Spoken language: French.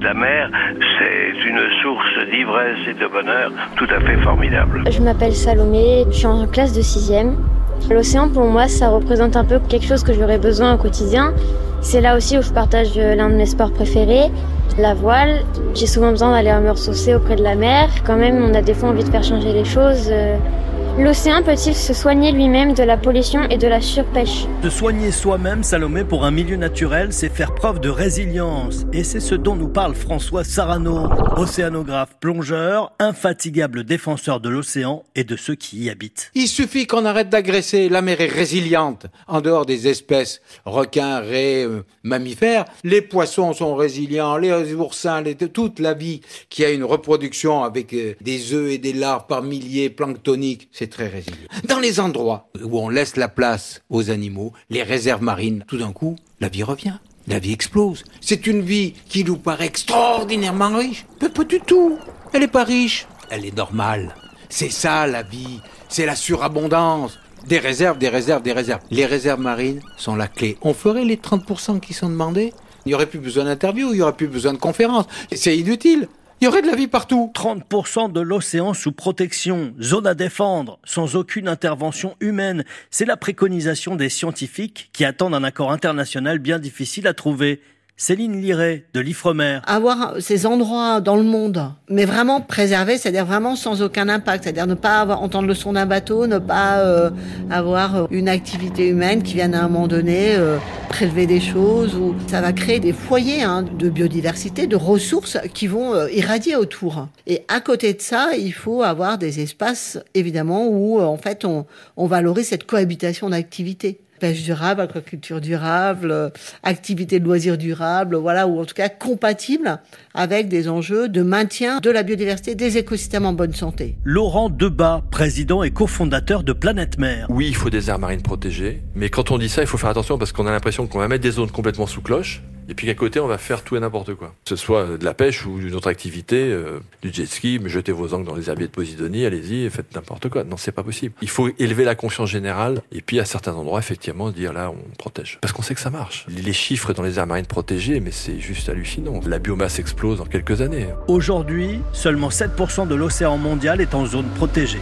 La mer, c'est une source d'ivresse et de bonheur tout à fait formidable. Je m'appelle Salomé, je suis en classe de 6e. L'océan pour moi, ça représente un peu quelque chose que j'aurais besoin au quotidien. C'est là aussi où je partage l'un de mes sports préférés, la voile. J'ai souvent besoin d'aller me ressourcer auprès de la mer. Quand même, on a des fois envie de faire changer les choses. L'océan peut-il se soigner lui-même de la pollution et de la surpêche De soigner soi-même, Salomé, pour un milieu naturel, c'est faire preuve de résilience. Et c'est ce dont nous parle François Sarano, océanographe plongeur, infatigable défenseur de l'océan et de ceux qui y habitent. Il suffit qu'on arrête d'agresser. La mer est résiliente. En dehors des espèces requins, raies, euh, mammifères, les poissons sont résilients, les oursins, les, toute la vie qui a une reproduction avec euh, des œufs et des larves par milliers planctoniques, c'est très résilient. Dans les endroits où on laisse la place aux animaux, les réserves marines, tout d'un coup, la vie revient. La vie explose. C'est une vie qui nous paraît extraordinairement riche. Mais pas du tout. Elle n'est pas riche. Elle est normale. C'est ça la vie. C'est la surabondance. Des réserves, des réserves, des réserves. Les réserves marines sont la clé. On ferait les 30% qui sont demandés. Il n'y aurait plus besoin d'interviews, il n'y aurait plus besoin de conférences. C'est inutile. Il y aurait de la vie partout. 30% de l'océan sous protection, zone à défendre, sans aucune intervention humaine. C'est la préconisation des scientifiques qui attendent un accord international bien difficile à trouver. Céline Liret de l'Ifremer. Avoir ces endroits dans le monde, mais vraiment préservés, c'est-à-dire vraiment sans aucun impact, c'est-à-dire ne pas avoir, entendre le son d'un bateau, ne pas euh, avoir une activité humaine qui vienne à un moment donné euh, prélever des choses. Ou ça va créer des foyers hein, de biodiversité, de ressources qui vont euh, irradier autour. Et à côté de ça, il faut avoir des espaces évidemment où en fait on, on valorise cette cohabitation d'activités pêche durable, aquaculture durable, euh, activité de loisirs durable, voilà, ou en tout cas compatible avec des enjeux de maintien de la biodiversité des écosystèmes en bonne santé. Laurent Debat, président et cofondateur de Planète Mer. Oui, il faut des aires marines protégées, mais quand on dit ça, il faut faire attention parce qu'on a l'impression qu'on va mettre des zones complètement sous cloche et puis qu'à côté, on va faire tout et n'importe quoi. Que ce soit de la pêche ou d'une autre activité, euh, du jet ski, jetez vos angles dans les herbiers de Posidonie, allez-y faites n'importe quoi. Non, c'est pas possible. Il faut élever la confiance générale et puis à certains endroits, effectivement, dire là, on protège. Parce qu'on sait que ça marche. Les chiffres dans les aires marines protégées, mais c'est juste hallucinant. La biomasse explose en quelques années. Aujourd'hui, seulement 7% de l'océan mondial est en zone protégée.